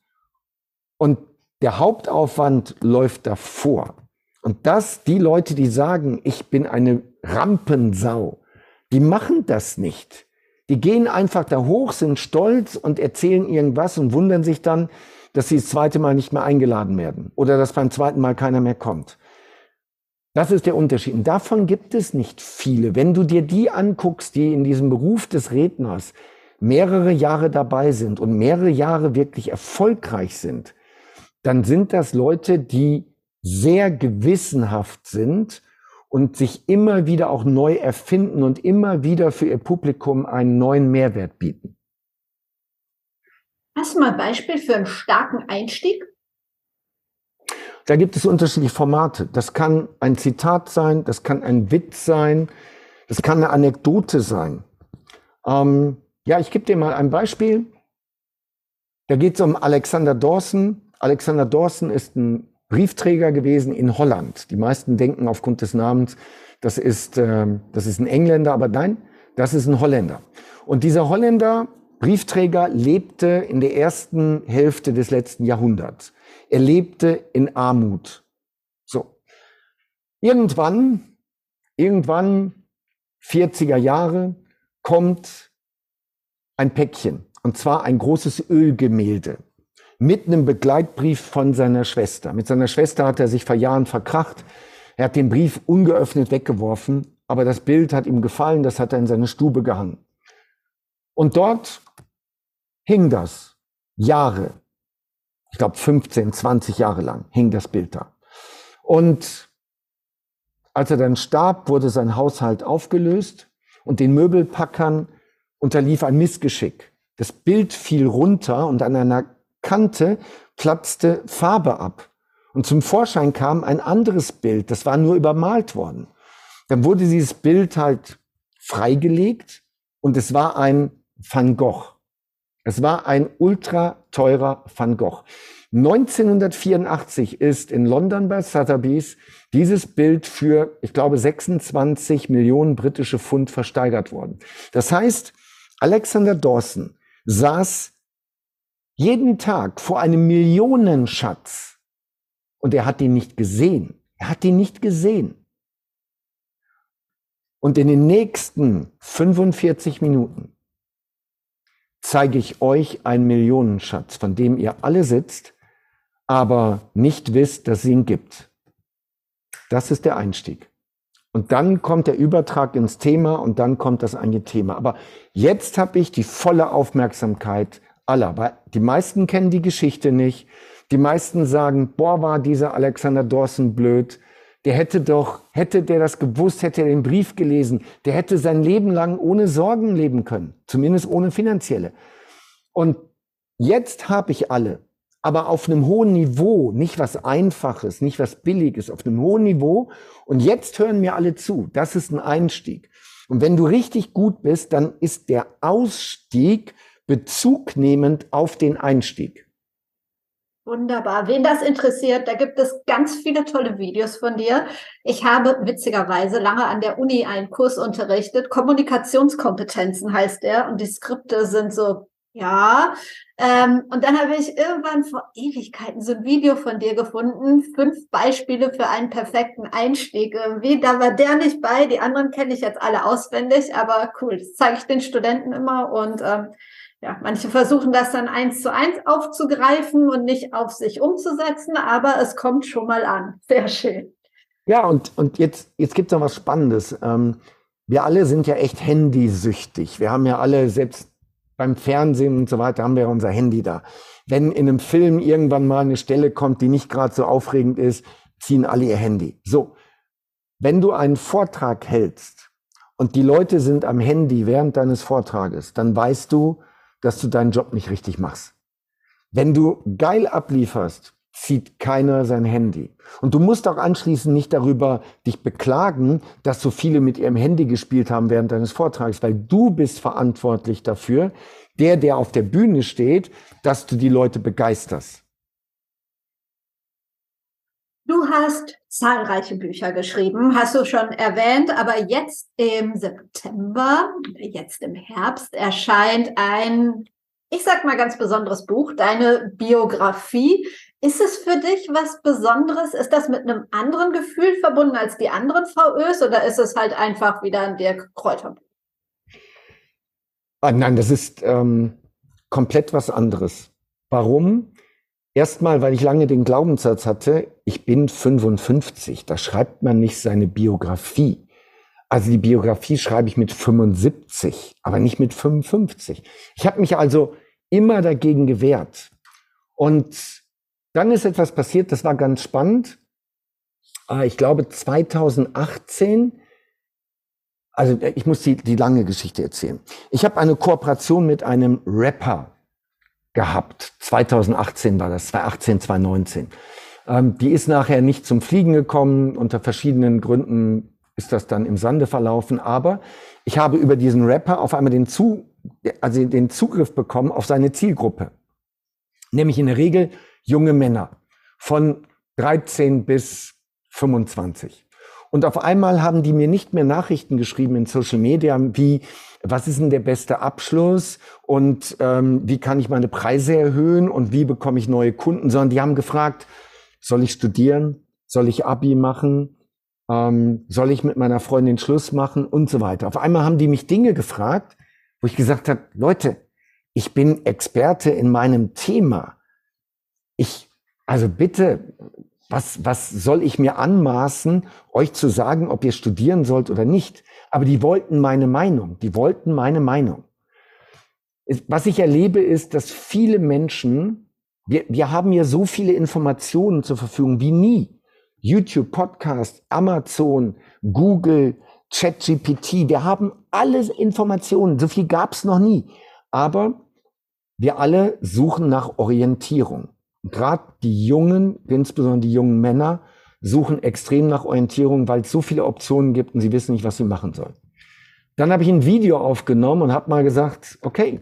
Speaker 3: und der Hauptaufwand läuft davor. Und das, die Leute, die sagen, ich bin eine Rampensau, die machen das nicht. Die gehen einfach da hoch, sind stolz und erzählen irgendwas und wundern sich dann, dass sie das zweite Mal nicht mehr eingeladen werden oder dass beim zweiten Mal keiner mehr kommt. Das ist der Unterschied. Und davon gibt es nicht viele. Wenn du dir die anguckst, die in diesem Beruf des Redners mehrere Jahre dabei sind und mehrere Jahre wirklich erfolgreich sind, dann sind das Leute, die sehr gewissenhaft sind und sich immer wieder auch neu erfinden und immer wieder für ihr Publikum einen neuen Mehrwert bieten.
Speaker 2: Hast du mal ein Beispiel für einen starken Einstieg?
Speaker 3: Da gibt es unterschiedliche Formate. Das kann ein Zitat sein, das kann ein Witz sein, das kann eine Anekdote sein. Ähm, ja, ich gebe dir mal ein Beispiel. Da geht es um Alexander Dawson. Alexander Dawson ist ein Briefträger gewesen in Holland. Die meisten denken aufgrund des Namens, das ist, äh, das ist ein Engländer, aber nein, das ist ein Holländer. Und dieser Holländer, Briefträger, lebte in der ersten Hälfte des letzten Jahrhunderts. Er lebte in Armut. So. Irgendwann, irgendwann, 40er Jahre, kommt ein Päckchen. Und zwar ein großes Ölgemälde mit einem Begleitbrief von seiner Schwester. Mit seiner Schwester hat er sich vor Jahren verkracht. Er hat den Brief ungeöffnet weggeworfen, aber das Bild hat ihm gefallen, das hat er in seine Stube gehangen. Und dort hing das. Jahre, ich glaube 15, 20 Jahre lang hing das Bild da. Und als er dann starb, wurde sein Haushalt aufgelöst und den Möbelpackern unterlief ein Missgeschick. Das Bild fiel runter und an einer Kante platzte Farbe ab. Und zum Vorschein kam ein anderes Bild, das war nur übermalt worden. Dann wurde dieses Bild halt freigelegt und es war ein Van Gogh. Es war ein ultra teurer Van Gogh. 1984 ist in London bei Sotheby's dieses Bild für, ich glaube, 26 Millionen britische Pfund versteigert worden. Das heißt, Alexander Dawson saß jeden Tag vor einem Millionenschatz und er hat ihn nicht gesehen. Er hat ihn nicht gesehen. Und in den nächsten 45 Minuten zeige ich euch einen Millionenschatz, von dem ihr alle sitzt, aber nicht wisst, dass es ihn gibt. Das ist der Einstieg. Und dann kommt der Übertrag ins Thema und dann kommt das eigentliche Thema. Aber jetzt habe ich die volle Aufmerksamkeit aller. Die meisten kennen die Geschichte nicht. Die meisten sagen, boah, war dieser Alexander Dawson blöd. Der hätte doch, hätte der das gewusst, hätte er den Brief gelesen, der hätte sein Leben lang ohne Sorgen leben können. Zumindest ohne finanzielle. Und jetzt habe ich alle aber auf einem hohen Niveau, nicht was Einfaches, nicht was Billiges, auf einem hohen Niveau. Und jetzt hören mir alle zu. Das ist ein Einstieg. Und wenn du richtig gut bist, dann ist der Ausstieg bezugnehmend auf den Einstieg.
Speaker 2: Wunderbar. Wen das interessiert, da gibt es ganz viele tolle Videos von dir. Ich habe witzigerweise lange an der Uni einen Kurs unterrichtet. Kommunikationskompetenzen heißt der. Und die Skripte sind so ja, ähm, und dann habe ich irgendwann vor Ewigkeiten so ein Video von dir gefunden, fünf Beispiele für einen perfekten Einstieg. Irgendwie, da war der nicht bei, die anderen kenne ich jetzt alle auswendig, aber cool, das zeige ich den Studenten immer und ähm, ja, manche versuchen das dann eins zu eins aufzugreifen und nicht auf sich umzusetzen, aber es kommt schon mal an. Sehr schön.
Speaker 3: Ja, und, und jetzt, jetzt gibt es noch was Spannendes. Ähm, wir alle sind ja echt handysüchtig. Wir haben ja alle selbst beim Fernsehen und so weiter haben wir unser Handy da. Wenn in einem Film irgendwann mal eine Stelle kommt, die nicht gerade so aufregend ist, ziehen alle ihr Handy. So, wenn du einen Vortrag hältst und die Leute sind am Handy während deines Vortrages, dann weißt du, dass du deinen Job nicht richtig machst. Wenn du geil ablieferst, zieht keiner sein Handy. Und du musst auch anschließend nicht darüber dich beklagen, dass so viele mit ihrem Handy gespielt haben während deines Vortrags, weil du bist verantwortlich dafür, der, der auf der Bühne steht, dass du die Leute begeisterst.
Speaker 2: Du hast zahlreiche Bücher geschrieben, hast du schon erwähnt, aber jetzt im September, jetzt im Herbst erscheint ein, ich sag mal ganz besonderes Buch, deine Biografie. Ist es für dich was Besonderes? Ist das mit einem anderen Gefühl verbunden als die anderen VÖs oder ist es halt einfach wieder ein Dirk Kräuter?
Speaker 3: Ah, nein, das ist ähm, komplett was anderes. Warum? Erstmal, weil ich lange den Glaubenssatz hatte, ich bin 55, da schreibt man nicht seine Biografie. Also die Biografie schreibe ich mit 75, aber nicht mit 55. Ich habe mich also immer dagegen gewehrt. Und dann ist etwas passiert, das war ganz spannend. Äh, ich glaube 2018, also äh, ich muss die, die lange Geschichte erzählen. Ich habe eine Kooperation mit einem Rapper gehabt. 2018 war das, 2018, 2019. Ähm, die ist nachher nicht zum Fliegen gekommen. Unter verschiedenen Gründen ist das dann im Sande verlaufen. Aber ich habe über diesen Rapper auf einmal den, Zu, also den Zugriff bekommen auf seine Zielgruppe. Nämlich in der Regel junge Männer von 13 bis 25. Und auf einmal haben die mir nicht mehr Nachrichten geschrieben in Social Media wie, was ist denn der beste Abschluss? Und ähm, wie kann ich meine Preise erhöhen? Und wie bekomme ich neue Kunden, sondern die haben gefragt, soll ich studieren, soll ich Abi machen, ähm, soll ich mit meiner Freundin Schluss machen? Und so weiter. Auf einmal haben die mich Dinge gefragt, wo ich gesagt habe, Leute, ich bin Experte in meinem Thema. Ich, also bitte, was, was soll ich mir anmaßen, euch zu sagen, ob ihr studieren sollt oder nicht? Aber die wollten meine Meinung. Die wollten meine Meinung. was ich erlebe, ist, dass viele Menschen, wir, wir haben ja so viele Informationen zur Verfügung wie nie. YouTube, Podcast, Amazon, Google, ChatGPT, wir haben alle Informationen, so viel gab es noch nie. Aber wir alle suchen nach Orientierung. Gerade die Jungen, insbesondere die jungen Männer, suchen extrem nach Orientierung, weil es so viele Optionen gibt und sie wissen nicht, was sie machen sollen. Dann habe ich ein Video aufgenommen und habe mal gesagt, okay,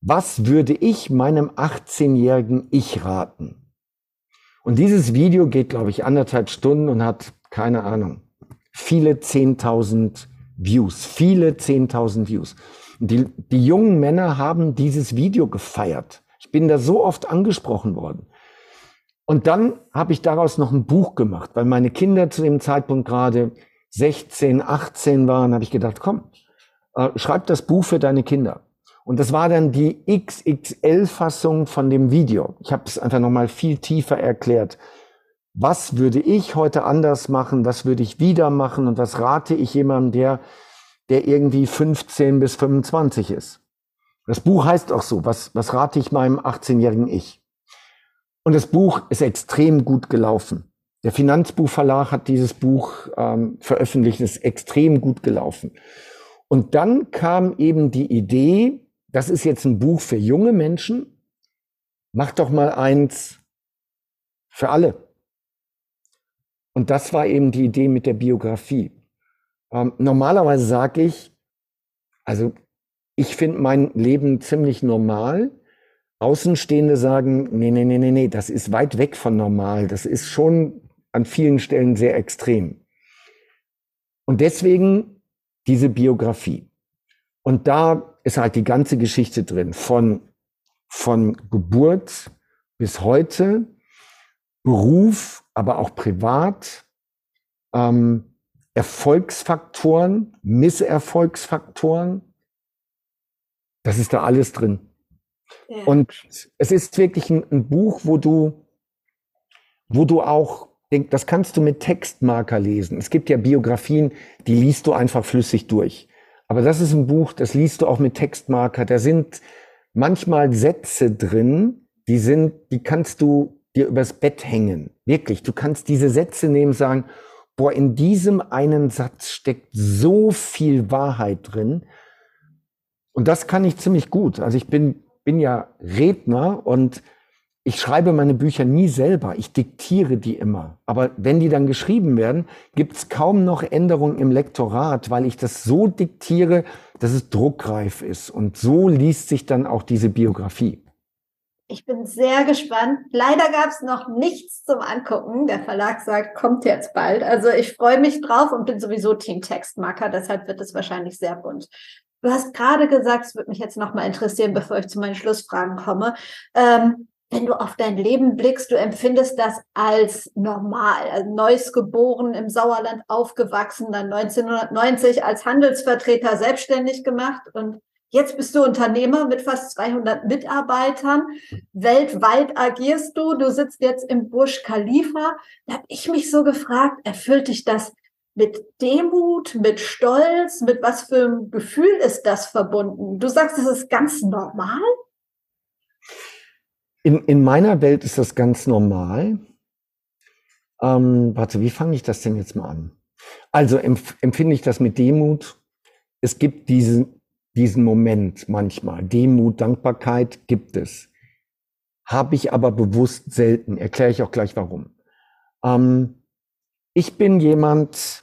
Speaker 3: was würde ich meinem 18-jährigen Ich raten? Und dieses Video geht, glaube ich, anderthalb Stunden und hat, keine Ahnung, viele 10.000 Views, viele 10.000 Views. Die, die jungen Männer haben dieses Video gefeiert. Ich bin da so oft angesprochen worden. Und dann habe ich daraus noch ein Buch gemacht, weil meine Kinder zu dem Zeitpunkt gerade 16, 18 waren, habe ich gedacht, komm, äh, schreib das Buch für deine Kinder. Und das war dann die XXL-Fassung von dem Video. Ich habe es einfach nochmal viel tiefer erklärt. Was würde ich heute anders machen? Was würde ich wieder machen? Und was rate ich jemandem, der, der irgendwie 15 bis 25 ist? Das Buch heißt auch so. Was, was rate ich meinem 18-jährigen Ich? Und das Buch ist extrem gut gelaufen. Der Finanzbuchverlag hat dieses Buch ähm, veröffentlicht, ist extrem gut gelaufen. Und dann kam eben die Idee, das ist jetzt ein Buch für junge Menschen, mach doch mal eins für alle. Und das war eben die Idee mit der Biografie. Ähm, normalerweise sage ich, also ich finde mein Leben ziemlich normal. Außenstehende sagen, nee, nee, nee, nee, nee, das ist weit weg von normal. Das ist schon an vielen Stellen sehr extrem. Und deswegen diese Biografie. Und da ist halt die ganze Geschichte drin, von, von Geburt bis heute, Beruf, aber auch privat, ähm, Erfolgsfaktoren, Misserfolgsfaktoren. Das ist da alles drin. Und es ist wirklich ein, ein Buch, wo du, wo du auch das kannst du mit Textmarker lesen. Es gibt ja Biografien, die liest du einfach flüssig durch. Aber das ist ein Buch, das liest du auch mit Textmarker. Da sind manchmal Sätze drin, die sind, die kannst du dir übers Bett hängen. Wirklich. Du kannst diese Sätze nehmen, sagen, boah, in diesem einen Satz steckt so viel Wahrheit drin. Und das kann ich ziemlich gut. Also ich bin, bin ja Redner und ich schreibe meine Bücher nie selber, ich diktiere die immer. Aber wenn die dann geschrieben werden, gibt es kaum noch Änderungen im Lektorat, weil ich das so diktiere, dass es druckreif ist. Und so liest sich dann auch diese Biografie.
Speaker 2: Ich bin sehr gespannt. Leider gab es noch nichts zum Angucken. Der Verlag sagt, kommt jetzt bald. Also ich freue mich drauf und bin sowieso Team Textmarker, deshalb wird es wahrscheinlich sehr bunt. Du hast gerade gesagt, es würde mich jetzt nochmal interessieren, bevor ich zu meinen Schlussfragen komme. Ähm, wenn du auf dein Leben blickst, du empfindest das als normal. Also Neues geboren, im Sauerland aufgewachsen, dann 1990 als Handelsvertreter selbstständig gemacht und jetzt bist du Unternehmer mit fast 200 Mitarbeitern. Weltweit agierst du. Du sitzt jetzt im Burj Khalifa. Da habe ich mich so gefragt, erfüllt dich das mit Demut, mit Stolz, mit was für einem Gefühl ist das verbunden? Du sagst, das ist ganz normal?
Speaker 3: In, in meiner Welt ist das ganz normal. Ähm, warte, wie fange ich das denn jetzt mal an? Also empf empfinde ich das mit Demut. Es gibt diesen, diesen Moment manchmal. Demut, Dankbarkeit gibt es. Habe ich aber bewusst selten. Erkläre ich auch gleich warum. Ähm, ich bin jemand,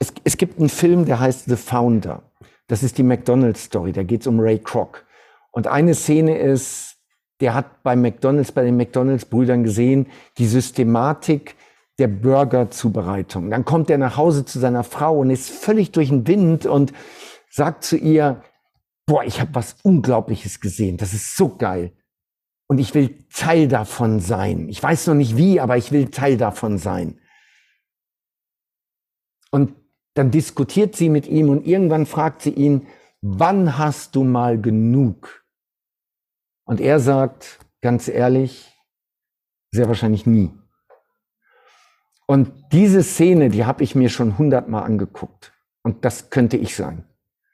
Speaker 3: es, es gibt einen Film, der heißt The Founder. Das ist die McDonald's-Story. Da geht es um Ray Kroc. Und eine Szene ist, der hat bei McDonald's, bei den McDonald's-Brüdern gesehen, die Systematik der Burger-Zubereitung. Dann kommt er nach Hause zu seiner Frau und ist völlig durch den Wind und sagt zu ihr, boah, ich habe was Unglaubliches gesehen, das ist so geil. Und ich will Teil davon sein. Ich weiß noch nicht wie, aber ich will Teil davon sein. Und dann diskutiert sie mit ihm und irgendwann fragt sie ihn, wann hast du mal genug? Und er sagt, ganz ehrlich, sehr wahrscheinlich nie. Und diese Szene, die habe ich mir schon hundertmal angeguckt. Und das könnte ich sein.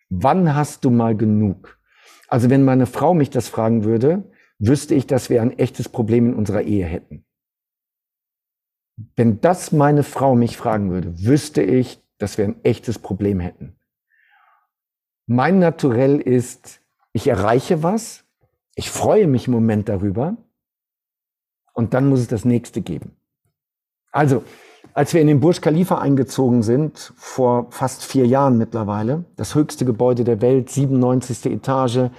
Speaker 3: Wann hast du mal genug? Also wenn meine Frau mich das fragen würde, wüsste ich, dass wir ein echtes Problem in unserer Ehe hätten. Wenn das meine Frau mich fragen würde, wüsste ich, dass wir ein echtes Problem hätten. Mein Naturell ist, ich erreiche was, ich freue mich im Moment darüber und dann muss es das nächste geben. Also, als wir in den Burj Khalifa eingezogen sind, vor fast vier Jahren mittlerweile, das höchste Gebäude der Welt, 97. Etage,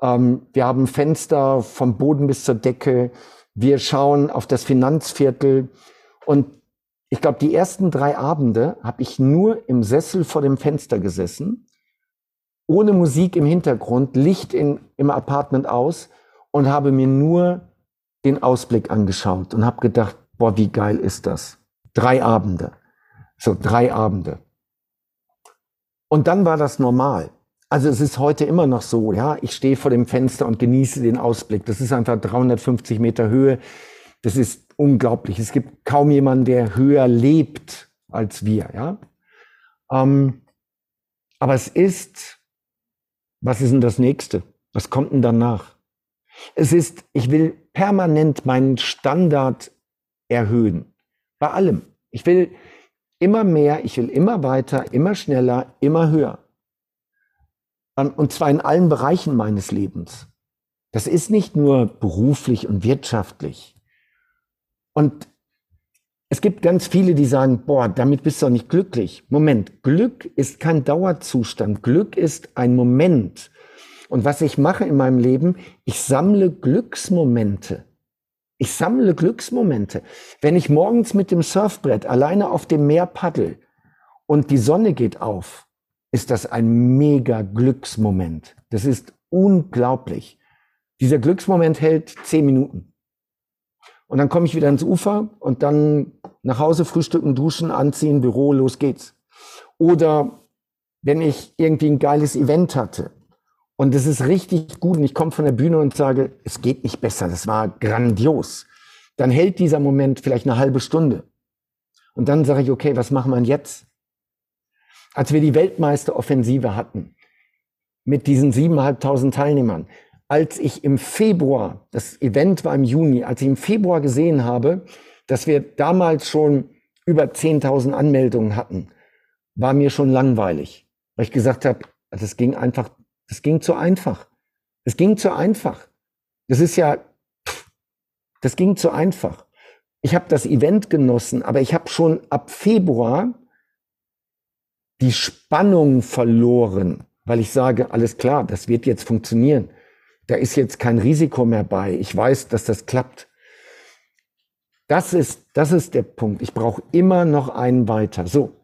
Speaker 3: ähm, wir haben Fenster vom Boden bis zur Decke, wir schauen auf das Finanzviertel und ich glaube, die ersten drei Abende habe ich nur im Sessel vor dem Fenster gesessen, ohne Musik im Hintergrund, Licht in, im Apartment aus und habe mir nur den Ausblick angeschaut und habe gedacht, boah, wie geil ist das? Drei Abende. So, drei Abende. Und dann war das normal. Also es ist heute immer noch so, ja, ich stehe vor dem Fenster und genieße den Ausblick. Das ist einfach 350 Meter Höhe. Das ist unglaublich. Es gibt kaum jemanden, der höher lebt als wir, ja. Ähm, aber es ist, was ist denn das nächste? Was kommt denn danach? Es ist, ich will permanent meinen Standard erhöhen. Bei allem. Ich will immer mehr, ich will immer weiter, immer schneller, immer höher. Ähm, und zwar in allen Bereichen meines Lebens. Das ist nicht nur beruflich und wirtschaftlich. Und es gibt ganz viele, die sagen, boah, damit bist du doch nicht glücklich. Moment, Glück ist kein Dauerzustand. Glück ist ein Moment. Und was ich mache in meinem Leben, ich sammle Glücksmomente. Ich sammle Glücksmomente. Wenn ich morgens mit dem Surfbrett alleine auf dem Meer paddel und die Sonne geht auf, ist das ein mega Glücksmoment. Das ist unglaublich. Dieser Glücksmoment hält zehn Minuten. Und dann komme ich wieder ins Ufer und dann nach Hause frühstücken, duschen, anziehen, Büro, los geht's. Oder wenn ich irgendwie ein geiles Event hatte und es ist richtig gut und ich komme von der Bühne und sage, es geht nicht besser, das war grandios, dann hält dieser Moment vielleicht eine halbe Stunde. Und dann sage ich, okay, was machen wir jetzt? Als wir die Weltmeisteroffensive hatten, mit diesen siebeneinhalbtausend Teilnehmern, als ich im Februar, das Event war im Juni, als ich im Februar gesehen habe, dass wir damals schon über 10.000 Anmeldungen hatten, war mir schon langweilig, weil ich gesagt habe, das ging einfach, das ging zu einfach. Es ging zu einfach. Das ist ja, das ging zu einfach. Ich habe das Event genossen, aber ich habe schon ab Februar die Spannung verloren, weil ich sage, alles klar, das wird jetzt funktionieren da ist jetzt kein Risiko mehr bei. Ich weiß, dass das klappt. Das ist, das ist der Punkt. Ich brauche immer noch einen weiter. So.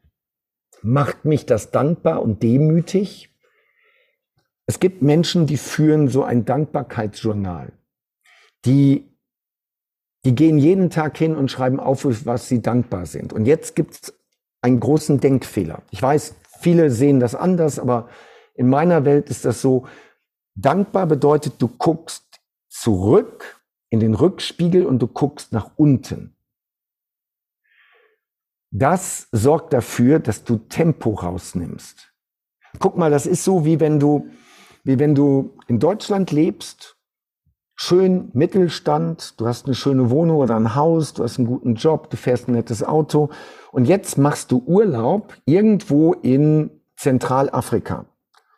Speaker 3: Macht mich das dankbar und demütig? Es gibt Menschen, die führen so ein Dankbarkeitsjournal. Die, die gehen jeden Tag hin und schreiben auf, was sie dankbar sind. Und jetzt gibt es einen großen Denkfehler. Ich weiß, viele sehen das anders, aber in meiner Welt ist das so, Dankbar bedeutet, du guckst zurück in den Rückspiegel und du guckst nach unten. Das sorgt dafür, dass du Tempo rausnimmst. Guck mal, das ist so, wie wenn du, wie wenn du in Deutschland lebst, schön Mittelstand, du hast eine schöne Wohnung oder ein Haus, du hast einen guten Job, du fährst ein nettes Auto und jetzt machst du Urlaub irgendwo in Zentralafrika,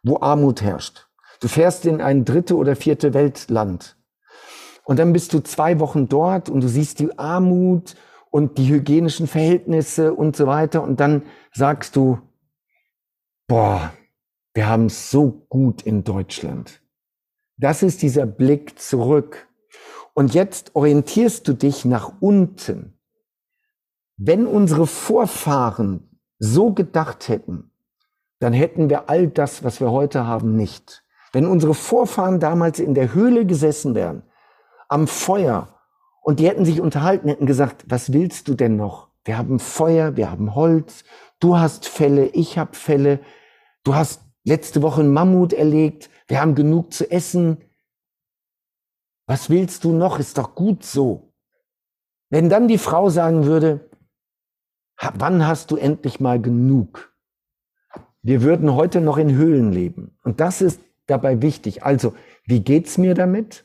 Speaker 3: wo Armut herrscht. Du fährst in ein dritte oder vierte Weltland. Und dann bist du zwei Wochen dort und du siehst die Armut und die hygienischen Verhältnisse und so weiter. Und dann sagst du, boah, wir haben es so gut in Deutschland. Das ist dieser Blick zurück. Und jetzt orientierst du dich nach unten. Wenn unsere Vorfahren so gedacht hätten, dann hätten wir all das, was wir heute haben, nicht. Wenn unsere Vorfahren damals in der Höhle gesessen wären, am Feuer, und die hätten sich unterhalten, hätten gesagt, was willst du denn noch? Wir haben Feuer, wir haben Holz, du hast Fälle, ich habe Fälle, du hast letzte Woche einen Mammut erlegt, wir haben genug zu essen. Was willst du noch? Ist doch gut so. Wenn dann die Frau sagen würde, wann hast du endlich mal genug? wir würden heute noch in Höhlen leben. Und das ist dabei wichtig. Also, wie geht's mir damit?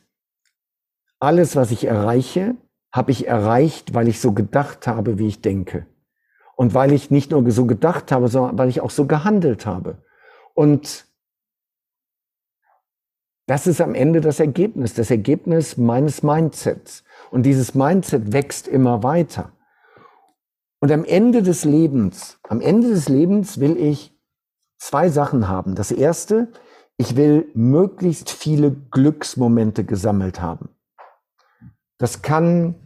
Speaker 3: Alles, was ich erreiche, habe ich erreicht, weil ich so gedacht habe, wie ich denke. Und weil ich nicht nur so gedacht habe, sondern weil ich auch so gehandelt habe. Und das ist am Ende das Ergebnis, das Ergebnis meines Mindsets. Und dieses Mindset wächst immer weiter. Und am Ende des Lebens, am Ende des Lebens will ich zwei Sachen haben. Das erste, ich will möglichst viele Glücksmomente gesammelt haben. Das kann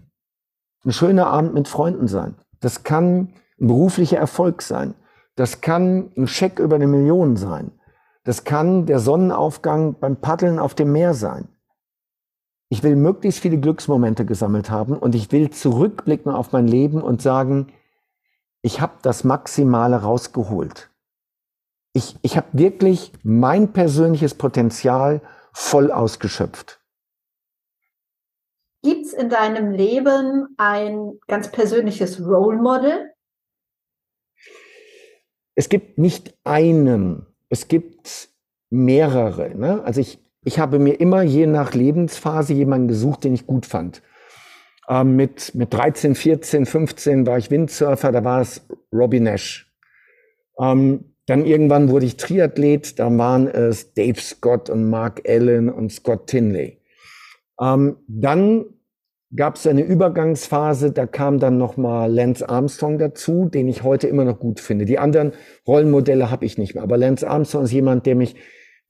Speaker 3: ein schöner Abend mit Freunden sein. Das kann ein beruflicher Erfolg sein. Das kann ein Scheck über eine Million sein. Das kann der Sonnenaufgang beim Paddeln auf dem Meer sein. Ich will möglichst viele Glücksmomente gesammelt haben und ich will zurückblicken auf mein Leben und sagen, ich habe das Maximale rausgeholt. Ich, ich habe wirklich mein persönliches Potenzial voll ausgeschöpft.
Speaker 2: Gibt es in deinem Leben ein ganz persönliches Role Model?
Speaker 3: Es gibt nicht einen, es gibt mehrere. Ne? Also ich, ich habe mir immer je nach Lebensphase jemanden gesucht, den ich gut fand. Ähm, mit, mit 13, 14, 15 war ich Windsurfer, da war es Robbie Nash. Ähm, dann irgendwann wurde ich Triathlet, da waren es Dave Scott und Mark Allen und Scott Tinley. Ähm, dann gab es eine Übergangsphase, da kam dann nochmal Lance Armstrong dazu, den ich heute immer noch gut finde. Die anderen Rollenmodelle habe ich nicht mehr, aber Lance Armstrong ist jemand, der mich,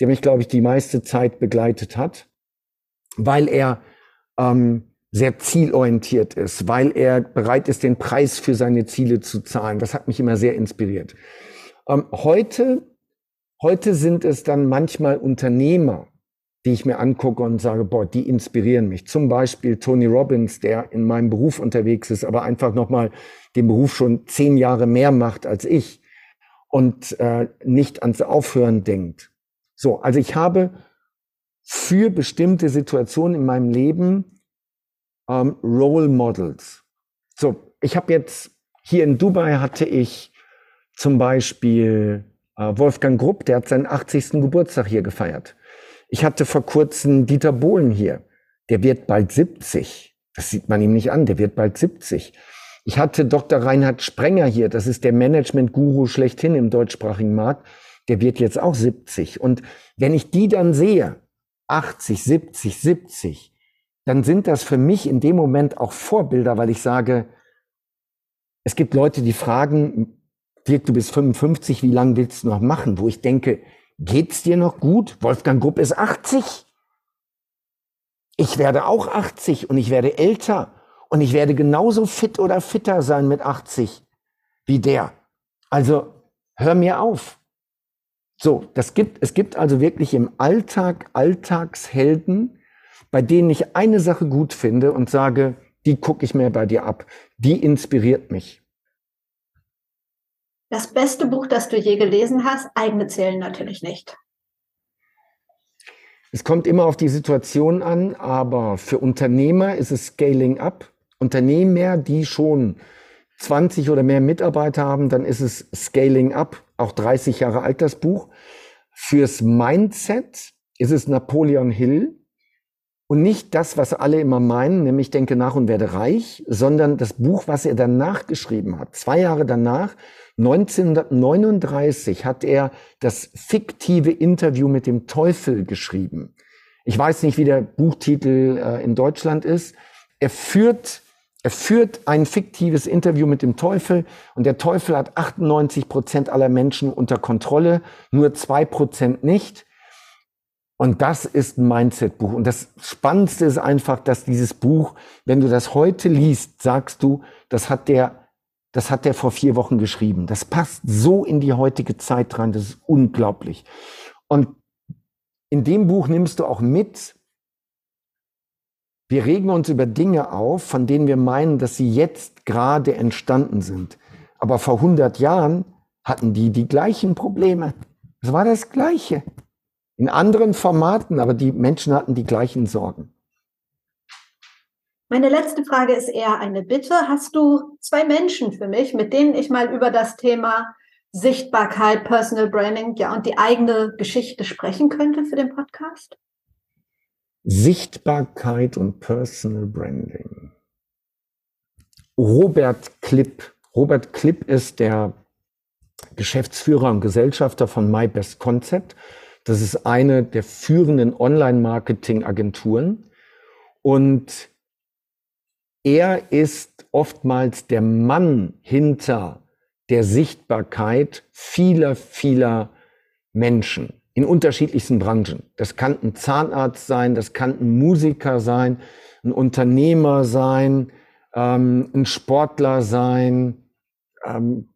Speaker 3: der mich, glaube ich, die meiste Zeit begleitet hat, weil er ähm, sehr zielorientiert ist, weil er bereit ist, den Preis für seine Ziele zu zahlen. Das hat mich immer sehr inspiriert. Ähm, heute, heute sind es dann manchmal Unternehmer, die ich mir angucke und sage, boah, die inspirieren mich. Zum Beispiel Tony Robbins, der in meinem Beruf unterwegs ist, aber einfach nochmal den Beruf schon zehn Jahre mehr macht als ich und äh, nicht ans Aufhören denkt. So, also ich habe für bestimmte Situationen in meinem Leben ähm, Role Models. So, ich habe jetzt hier in Dubai hatte ich zum Beispiel äh, Wolfgang Grupp, der hat seinen 80. Geburtstag hier gefeiert. Ich hatte vor kurzem Dieter Bohlen hier. Der wird bald 70. Das sieht man ihm nicht an. Der wird bald 70. Ich hatte Dr. Reinhard Sprenger hier. Das ist der Management-Guru schlechthin im deutschsprachigen Markt. Der wird jetzt auch 70. Und wenn ich die dann sehe, 80, 70, 70, dann sind das für mich in dem Moment auch Vorbilder, weil ich sage, es gibt Leute, die fragen, Dirk, du bist 55, wie lange willst du noch machen? Wo ich denke, Geht's dir noch gut? Wolfgang Grupp ist 80. Ich werde auch 80 und ich werde älter und ich werde genauso fit oder fitter sein mit 80 wie der. Also hör mir auf. So, das gibt, es gibt also wirklich im Alltag Alltagshelden, bei denen ich eine Sache gut finde und sage, die gucke ich mir bei dir ab. Die inspiriert mich.
Speaker 2: Das beste Buch, das du je gelesen hast, eigene zählen natürlich nicht.
Speaker 3: Es kommt immer auf die Situation an, aber für Unternehmer ist es Scaling Up. Unternehmer, die schon 20 oder mehr Mitarbeiter haben, dann ist es Scaling Up, auch 30 Jahre alt das Buch. Fürs Mindset ist es Napoleon Hill und nicht das, was alle immer meinen, nämlich denke nach und werde reich, sondern das Buch, was er danach geschrieben hat. Zwei Jahre danach 1939 hat er das fiktive Interview mit dem Teufel geschrieben. Ich weiß nicht, wie der Buchtitel äh, in Deutschland ist. Er führt, er führt ein fiktives Interview mit dem Teufel und der Teufel hat 98 Prozent aller Menschen unter Kontrolle, nur zwei Prozent nicht. Und das ist ein Mindset-Buch. Und das Spannendste ist einfach, dass dieses Buch, wenn du das heute liest, sagst du, das hat der das hat er vor vier Wochen geschrieben. Das passt so in die heutige Zeit rein, das ist unglaublich. Und in dem Buch nimmst du auch mit, wir regen uns über Dinge auf, von denen wir meinen, dass sie jetzt gerade entstanden sind. Aber vor 100 Jahren hatten die die gleichen Probleme. Es war das Gleiche. In anderen Formaten, aber die Menschen hatten die gleichen Sorgen.
Speaker 2: Meine letzte Frage ist eher eine Bitte. Hast du zwei Menschen für mich, mit denen ich mal über das Thema Sichtbarkeit, Personal Branding, ja, und die eigene Geschichte sprechen könnte für den Podcast?
Speaker 3: Sichtbarkeit und Personal Branding. Robert Klipp. Robert Klipp ist der Geschäftsführer und Gesellschafter von My Best Concept. Das ist eine der führenden Online-Marketing-Agenturen. Und er ist oftmals der Mann hinter der Sichtbarkeit vieler, vieler Menschen in unterschiedlichsten Branchen. Das kann ein Zahnarzt sein, das kann ein Musiker sein, ein Unternehmer sein, ähm, ein Sportler sein, ähm,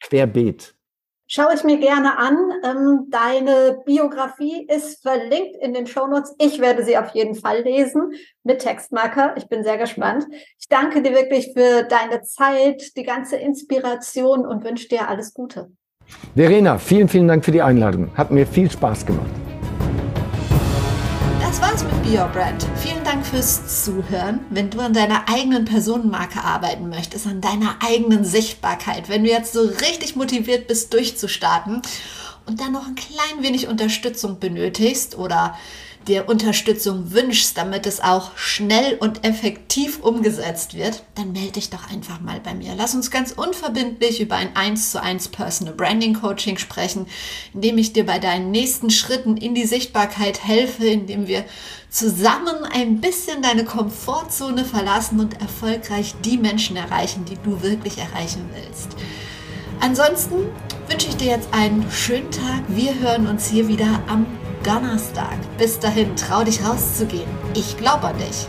Speaker 3: querbeet.
Speaker 2: Schaue ich mir gerne an. Ähm, deine Biografie ist verlinkt in den Shownotes. Ich werde sie auf jeden Fall lesen mit Textmarker. Ich bin sehr gespannt. Ich danke dir wirklich für deine Zeit, die ganze Inspiration und wünsche dir alles Gute.
Speaker 3: Verena, vielen, vielen Dank für die Einladung. Hat mir viel Spaß gemacht.
Speaker 2: Your Brand. Vielen Dank fürs Zuhören. Wenn du an deiner eigenen Personenmarke arbeiten möchtest, an deiner eigenen Sichtbarkeit, wenn du jetzt so richtig motiviert bist, durchzustarten und dann noch ein klein wenig Unterstützung benötigst oder dir Unterstützung wünschst, damit es auch schnell und effektiv umgesetzt wird, dann melde dich doch einfach mal bei mir. Lass uns ganz unverbindlich über ein 1 zu 1 Personal Branding Coaching sprechen, indem ich dir bei deinen nächsten Schritten in die Sichtbarkeit helfe, indem wir zusammen ein bisschen deine Komfortzone verlassen und erfolgreich die Menschen erreichen, die du wirklich erreichen willst. Ansonsten wünsche ich dir jetzt einen schönen Tag. Wir hören uns hier wieder am Donnerstag. Bis dahin, trau dich rauszugehen. Ich glaube an dich.